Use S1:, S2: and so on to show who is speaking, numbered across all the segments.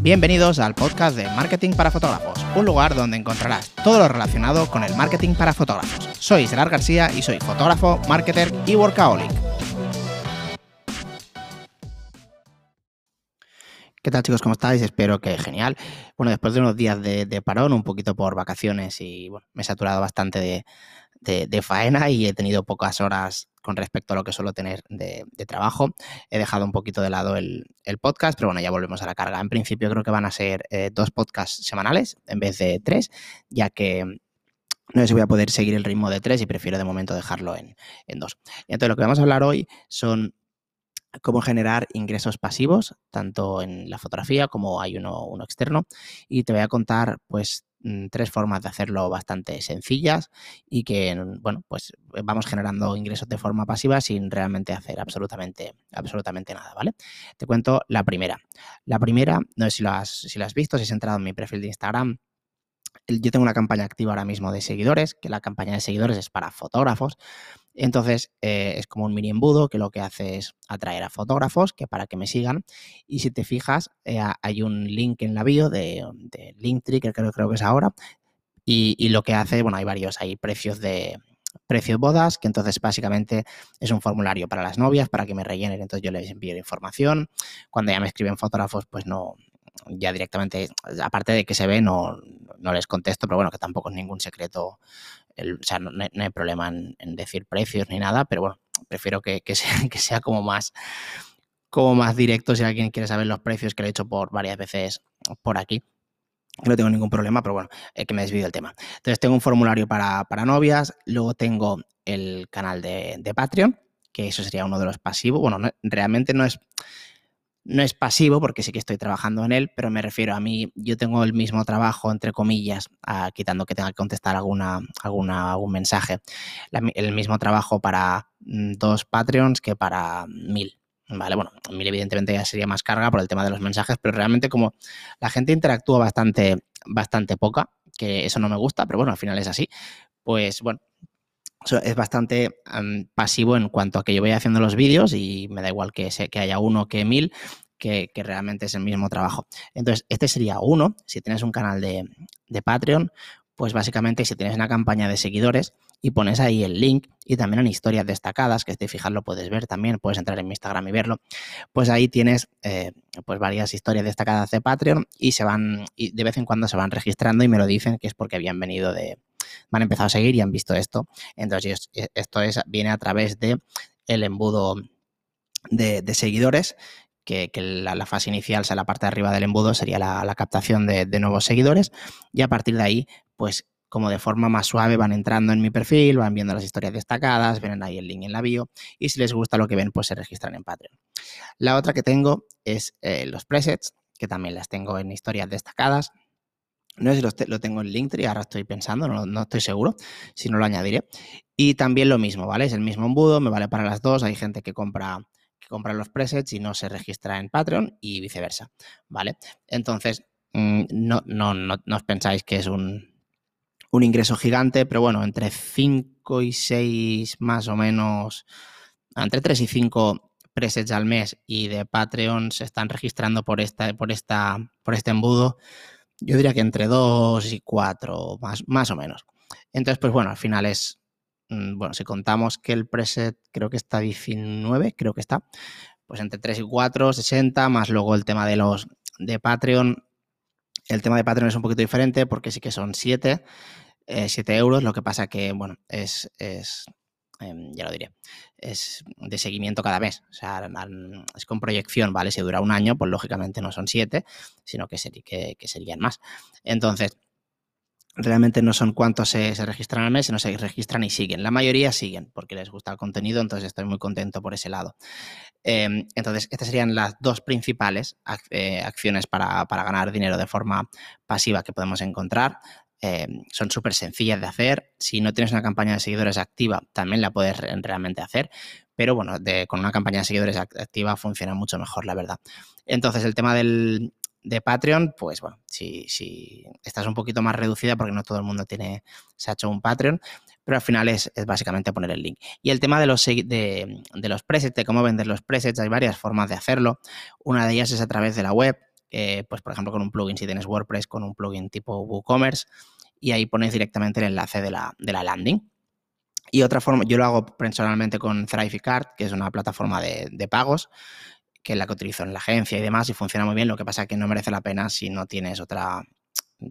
S1: Bienvenidos al podcast de Marketing para Fotógrafos, un lugar donde encontrarás todo lo relacionado con el marketing para fotógrafos. Soy Gerard García y soy fotógrafo, marketer y workaholic. ¿Qué tal chicos? ¿Cómo estáis? Espero que genial. Bueno, después de unos días de, parón, un poquito por vacaciones y bueno, me he saturado bastante de, faena y he tenido pocas horas con respecto a lo que suelo tener de, trabajo. He dejado un poquito de lado el, podcast, pero bueno, ya volvemos a la carga. En principio creo que van a ser eh, dos podcasts semanales en vez de tres, ya que no sé si voy a poder seguir el ritmo de tres y prefiero de momento dejarlo en, en dos. Entonces lo que vamos a hablar hoy son cómo generar ingresos pasivos, tanto en la fotografía como hay uno, uno externo. Y te voy a contar, pues, tres formas de hacerlo bastante sencillas y que, mm, bueno, pues vamos generando ingresos de forma pasiva sin realmente hacer absolutamente, absolutamente nada, ¿vale? Te cuento la primera. La primera, no sé si lo has, si has visto, si has entrado en mi perfil de Instagram, yo tengo una campaña activa ahora mismo de seguidores, que la campaña de seguidores es para fotógrafos. Entonces eh, es como un mini embudo que lo que hace es atraer a fotógrafos que para que me sigan. Y si te fijas, eh, hay un link en la bio de, Linktree, que creo, creo que es ahora. Y, lo que hace, bueno, hay varios, hay precios de, precios bodas, que entonces básicamente es un formulario para las novias, para que me rellenen, entonces yo les envío información. Cuando ya me escriben fotógrafos, pues no, ya directamente, aparte de que se ve, no, no les contesto, pero bueno, que tampoco es ningún secreto, o sea, no, hay problema en, decir precios ni nada, pero bueno, prefiero que, sea, como más como más directo si alguien quiere saber los precios que lo he hecho por varias veces por aquí. No tengo ningún problema, pero bueno, es que me desvío del tema. Entonces tengo un formulario para, novias, luego tengo el canal de, de Patreon, que eso sería uno de los pasivos. Bueno, realmente no es no es pasivo porque sí que estoy trabajando en él, pero me refiero a mí, yo tengo el mismo trabajo, entre comillas, quitando que tenga que contestar alguna, alguna, algún mensaje, el mismo trabajo para mm, dos Patreons que para mil. Vale, bueno, mil evidentemente ya sería más carga por el tema de los mensajes, pero realmente como la gente interactúa bastante, bastante poca, que eso no me gusta, pero bueno, al final es así, pues bueno, es bastante pasivo en cuanto a que yo voy haciendo los vídeos y me da igual que, que haya uno que mil, que, realmente es el mismo trabajo. Entonces, este sería uno. Si tienes un canal de, Patreon, pues básicamente si tienes una campaña de seguidores y pones ahí el link y también en historias destacadas, que este fijar lo puedes ver también, puedes entrar en mi Instagram y verlo, pues ahí tienes eh, pues varias historias destacadas de Patreon y se van, y de vez en cuando se van registrando y me lo dicen que es porque habían venido de, me han empezado a seguir y han visto esto. Entonces, esto es, viene a través de el embudo de, seguidores que, la, fase inicial, o sea, la parte de arriba del embudo sería la, captación de, nuevos seguidores y a partir de ahí, pues como de forma más suave van entrando en mi perfil, van viendo las historias destacadas, ven ahí el link en la bio y si les gusta lo que ven, pues se registran en Patreon. La otra que tengo es eh, los presets, que también las tengo en historias destacadas. No sé si lo, tengo en Linktree, ahora estoy pensando, no, estoy seguro, si no lo añadiré. Y también lo mismo, ¿vale? Es el mismo embudo, me vale para las dos. Hay gente que compra, que compra los presets y no se registra en Patreon y viceversa, ¿vale? Entonces, mm, no, no, no, no os pensáis que es un, un ingreso gigante, pero bueno, entre 5 y 6 más o menos, entre 3 y 5 presets al mes y de Patreon se están registrando por, esta, por, esta, por este embudo yo diría que entre 2 y 4, más, más o menos. Entonces, pues bueno, al final es, mm, bueno, si contamos que el preset creo que está 19, creo que está, pues entre 3 y 4, 60, más luego el tema de los de Patreon. El tema de Patreon es un poquito diferente porque sí que son 7, 7 eh, euros, lo que pasa que, bueno, es, es Em, ya lo diré, es de seguimiento cada mes. O sea, es con proyección, ¿vale? Si dura un año, pues lógicamente no son siete, sino que, que, serían más. Entonces, realmente no son cuántos se, registran al mes, sino se registran y siguen. La mayoría siguen porque les gusta el contenido, entonces estoy muy contento por ese lado. Em, entonces, estas serían las dos principales eh, acciones para, para, ganar dinero de forma pasiva que podemos encontrar. Em, son súper sencillas de hacer. Si no tienes una campaña de seguidores activa, también la puedes realmente hacer. Pero bueno, con una campaña de seguidores activa funciona mucho mejor, la verdad. Entonces, el tema del, de Patreon, pues bueno, si, si estás un poquito más reducida, porque no todo el mundo tiene, se ha hecho un Patreon, pero al final es, básicamente poner el link. Y el tema de los, de, de los presets, de cómo vender los presets, hay varias formas de hacerlo. Una de ellas es a través de la web eh, pues por ejemplo con un plugin, si tienes WordPress con un plugin tipo WooCommerce, y ahí pones directamente el enlace de la, de la landing. Y otra forma, yo lo hago personalmente con Thrive que es una plataforma de, de, pagos, que es la que utilizo en la agencia y demás, y funciona muy bien. Lo que pasa es que no merece la pena si no tienes otra,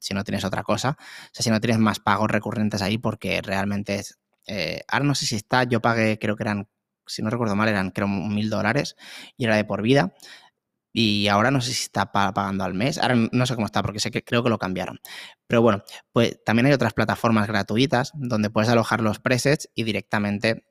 S1: si no tienes otra cosa. O sea, si no tienes más pagos recurrentes ahí, porque realmente es. Eh, ahora no sé si está, yo pagué, creo que eran, si no recuerdo mal, eran creo mil dólares y era de por vida. Y ahora no sé si está pagando al mes. Ahora no sé cómo está, porque sé que creo que lo cambiaron. Pero bueno, pues también hay otras plataformas gratuitas donde puedes alojar los presets y directamente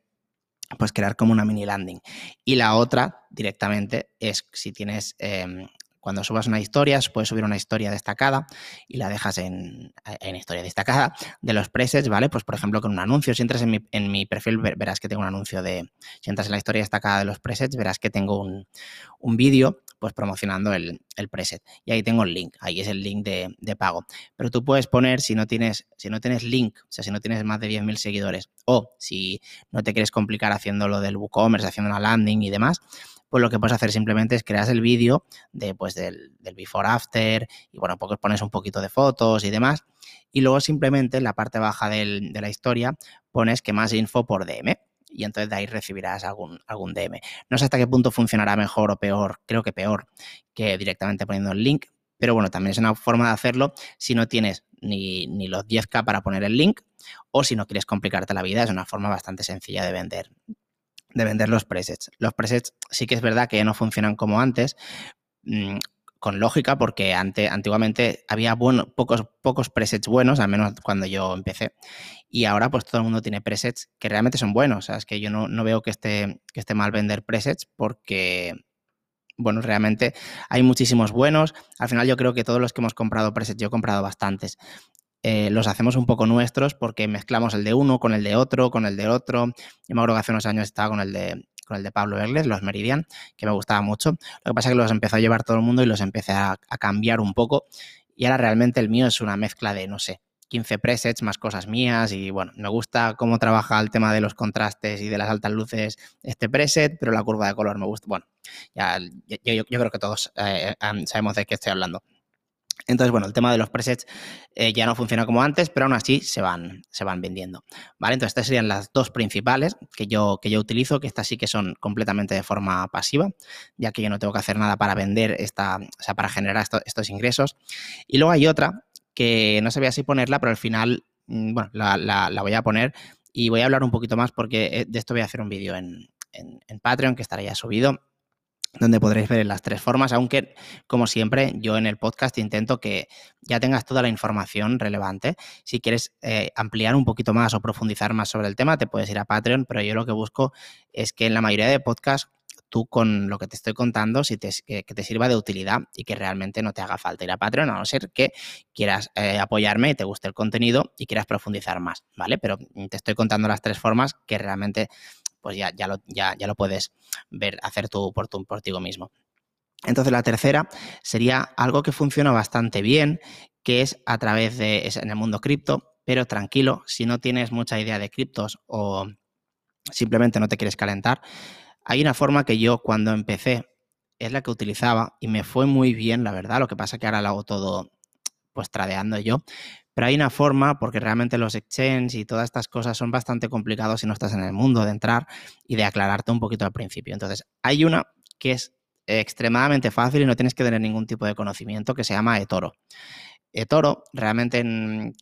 S1: pues crear como una mini landing. Y la otra directamente es si tienes em, cuando subas una historia, puedes subir una historia destacada y la dejas en, historia destacada de los presets, ¿vale? Pues por ejemplo con un anuncio, si entras en mi, perfil verás que tengo un anuncio de, si entras en la historia destacada de los presets, verás que tengo un, vídeo pues promocionando el, preset. Y ahí tengo el link, ahí es el link de, pago. Pero tú puedes poner, si no tienes, si no tienes link, o sea, si no tienes más de 10.000 seguidores, o si no te quieres complicar haciendo lo del WooCommerce, haciendo una landing y demás, pues lo que puedes hacer simplemente es crear el vídeo de, pues, del, before after y bueno, pues pones un poquito de fotos y demás y luego simplemente en la parte baja de la historia pones que más info por DM y entonces de ahí recibirás algún, algún DM. No sé hasta qué punto funcionará mejor o peor, creo que peor que directamente poniendo el link, pero bueno, también es una forma de hacerlo si no tienes ni, ni, los 10K para poner el link o si no quieres complicarte la vida, es una forma bastante sencilla de vender de vender los presets. Los presets sí que es verdad que ya no funcionan como antes, mm, con lógica, porque ante, antiguamente había bueno, pocos, pocos presets buenos, al menos cuando yo empecé. Y ahora pues todo el mundo tiene presets que realmente son buenos. O sea, es que yo no, no veo que esté, que esté mal vender presets porque, bueno, realmente hay muchísimos buenos. Al final yo creo que todos los que hemos comprado presets, yo he comprado bastantes, eh, los hacemos un poco nuestros porque mezclamos el de uno con el de otro, con el de otro. Yo me acuerdo que hace unos años estaba con el de, con el de Pablo Erles, los Meridian, que me gustaba mucho. Lo que pasa es que los empezó a llevar todo el mundo y los empecé a, cambiar un poco. Y ahora realmente el mío es una mezcla de, no sé, 15 presets más cosas mías y bueno, me gusta cómo trabaja el tema de los contrastes y de las altas luces este preset, pero la curva de color me gusta. Bueno, yo, creo que todos eh, sabemos de qué estoy hablando. Entonces, bueno, el tema de los presets eh, ya no funciona como antes, pero aún así se van, se van vendiendo. ¿Vale? Entonces, estas serían las dos principales que yo, que yo utilizo, que estas sí que son completamente de forma pasiva, ya que yo no tengo que hacer nada para vender esta, o sea, para generar estos ingresos. Y luego hay otra que no sabía si ponerla, pero al final, mm, bueno, la, voy a poner y voy a hablar un poquito más porque eh, de esto voy a hacer un vídeo en, en Patreon que estará ya subido donde podréis ver las tres formas, aunque como siempre yo en el podcast intento que ya tengas toda la información relevante. Si quieres eh, ampliar un poquito más o profundizar más sobre el tema, te puedes ir a Patreon, pero yo lo que busco es que en la mayoría de podcasts tú con lo que te estoy contando, si te, que, te sirva de utilidad y que realmente no te haga falta ir a Patreon, a no ser que quieras eh, apoyarme, te guste el contenido y quieras profundizar más, ¿vale? Pero te estoy contando las tres formas que realmente pues ya, ya, lo, ya, ya lo puedes ver, hacer tú por, por ti mismo. Entonces la tercera sería algo que funciona bastante bien, que es a través de, en el mundo cripto, pero tranquilo, si no tienes mucha idea de criptos o simplemente no te quieres calentar, hay una forma que yo cuando empecé es la que utilizaba y me fue muy bien, la verdad, lo que pasa que ahora lo hago todo pues tradeando yo, pero hay una forma, porque realmente los exchanges y todas estas cosas son bastante complicados si no estás en el mundo de entrar y de aclararte un poquito al principio. Entonces, hay una que es extremadamente fácil y no tienes que tener ningún tipo de conocimiento que se llama eToro. eToro realmente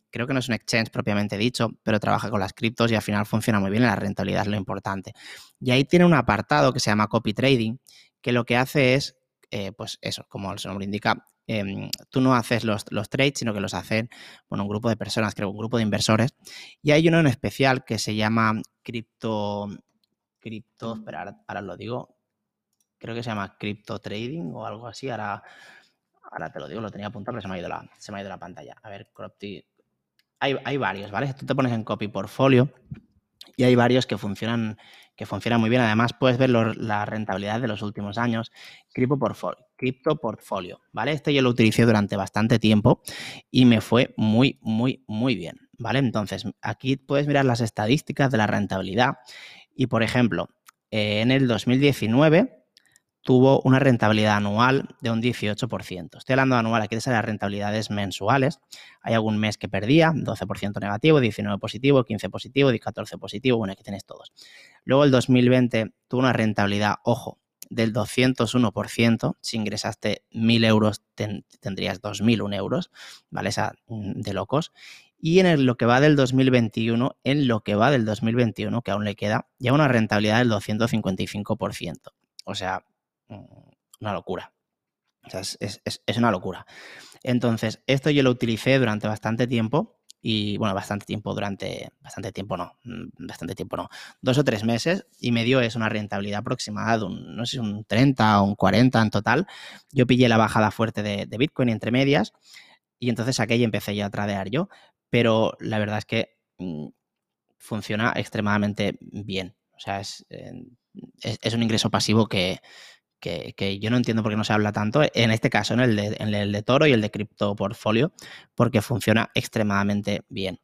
S1: creo que no es un exchange propiamente dicho, pero trabaja con las criptos y al final funciona muy bien la rentabilidad es lo importante. Y ahí tiene un apartado que se llama copy trading, que lo que hace es, eh, pues eso, como su nombre indica, Em, tú no haces los, trades, sino que los hacen bueno, un grupo de personas, creo, un grupo de inversores. Y hay uno en especial que se llama cripto, cripto, espera, ahora, lo digo, creo que se llama cripto trading o algo así. Ahora, ahora te lo digo, lo tenía apuntado, pero se me ha ido la, se me ha ido la pantalla. A ver, hay, hay varios, ¿vale? Tú te pones en copy portfolio y hay varios que funcionan, que funcionan muy bien. Además, puedes ver la rentabilidad de los últimos años. Crypto Portfolio, Crypto Portfolio, ¿vale? Este yo lo utilicé durante bastante tiempo y me fue muy, muy, muy bien, ¿vale? Entonces, aquí puedes mirar las estadísticas de la rentabilidad y, por ejemplo, en el 2019 tuvo una rentabilidad anual de un 18%. Estoy hablando anual, aquí te las rentabilidades mensuales. Hay algún mes que perdía, 12% negativo, 19 positivo, 15 positivo, 14 positivo, bueno, aquí tienes todos. Luego el 2020 tuvo una rentabilidad, ojo, del 201%. Si ingresaste 1.000 euros, tendrías 2.001 euros, ¿vale? Esa mm, de locos. Y en lo que va del 2021, en lo que va del 2021, que aún le queda, ya una rentabilidad del 255%. O sea, Mm, una locura. O sea, es, una locura. Entonces, esto yo lo utilicé durante bastante tiempo y, bueno, bastante tiempo durante, bastante tiempo no, mm, bastante tiempo no, dos o tres meses y me dio es una rentabilidad aproximada de un, no sé, un 30 o un 40 en total. Yo pillé la bajada fuerte de, Bitcoin entre medias y entonces aquello empecé ya a tradear yo, pero la verdad es que mm, funciona extremadamente bien. O sea, es, es un ingreso pasivo que, que, yo no entiendo por qué no se habla tanto, en este caso, en el de, en el de Toro y el de Crypto Portfolio, porque funciona extremadamente bien.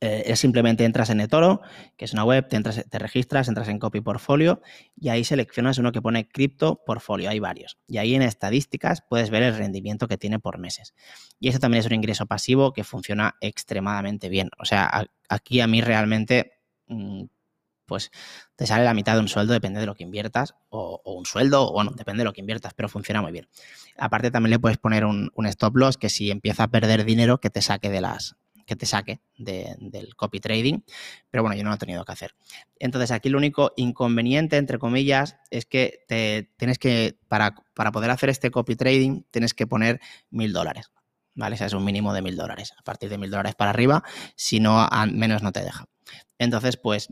S1: Eh, simplemente entras en eToro, que es una web, te, entras, te registras, entras en Copy Portfolio y ahí seleccionas uno que pone Crypto Portfolio, hay varios. Y ahí en estadísticas puedes ver el rendimiento que tiene por meses. Y eso también es un ingreso pasivo que funciona extremadamente bien. O sea, aquí a mí realmente mm, pues te sale la mitad de un sueldo, depende de lo que inviertas, o, un sueldo, o bueno, depende de lo que inviertas, pero funciona muy bien. Aparte también le puedes poner un, stop loss que si empieza a perder dinero, que te saque de las que te saque del copy trading, pero bueno, yo no lo he tenido que hacer. Entonces aquí lo único inconveniente, entre comillas, es que te tienes que, para, para poder hacer este copy trading, tienes que poner mil dólares. ¿Vale? O sea, es un mínimo de mil dólares. A partir de mil dólares para arriba, si no, menos no te deja. Entonces, pues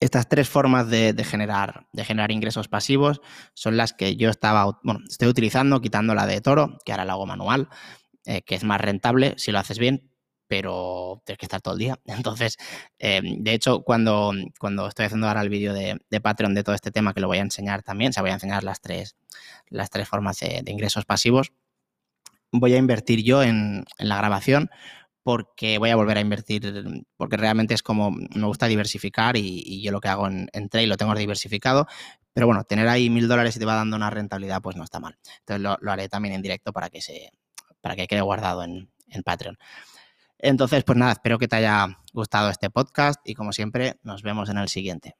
S1: estas tres formas de, generar, de generar ingresos pasivos son las que yo estaba, bueno, estoy utilizando, quitando la de Toro, que ahora la hago manual, eh, que es más rentable si lo haces bien, pero tienes que estar todo el día. Entonces, em, de hecho, cuando, cuando estoy haciendo ahora el vídeo de, Patreon de todo este tema, que lo voy a enseñar también, o sea, voy a enseñar las tres, las tres formas de, ingresos pasivos, voy a invertir yo en la grabación porque voy a volver a invertir, porque realmente es como me gusta diversificar y, yo lo que hago en, trade lo tengo diversificado, pero bueno, tener ahí mil dólares y te va dando una rentabilidad, pues no está mal. Entonces lo, haré también en directo para que se, para que quede guardado en, en Patreon. Entonces, pues nada, espero que te haya gustado este podcast y como siempre, nos vemos en el siguiente.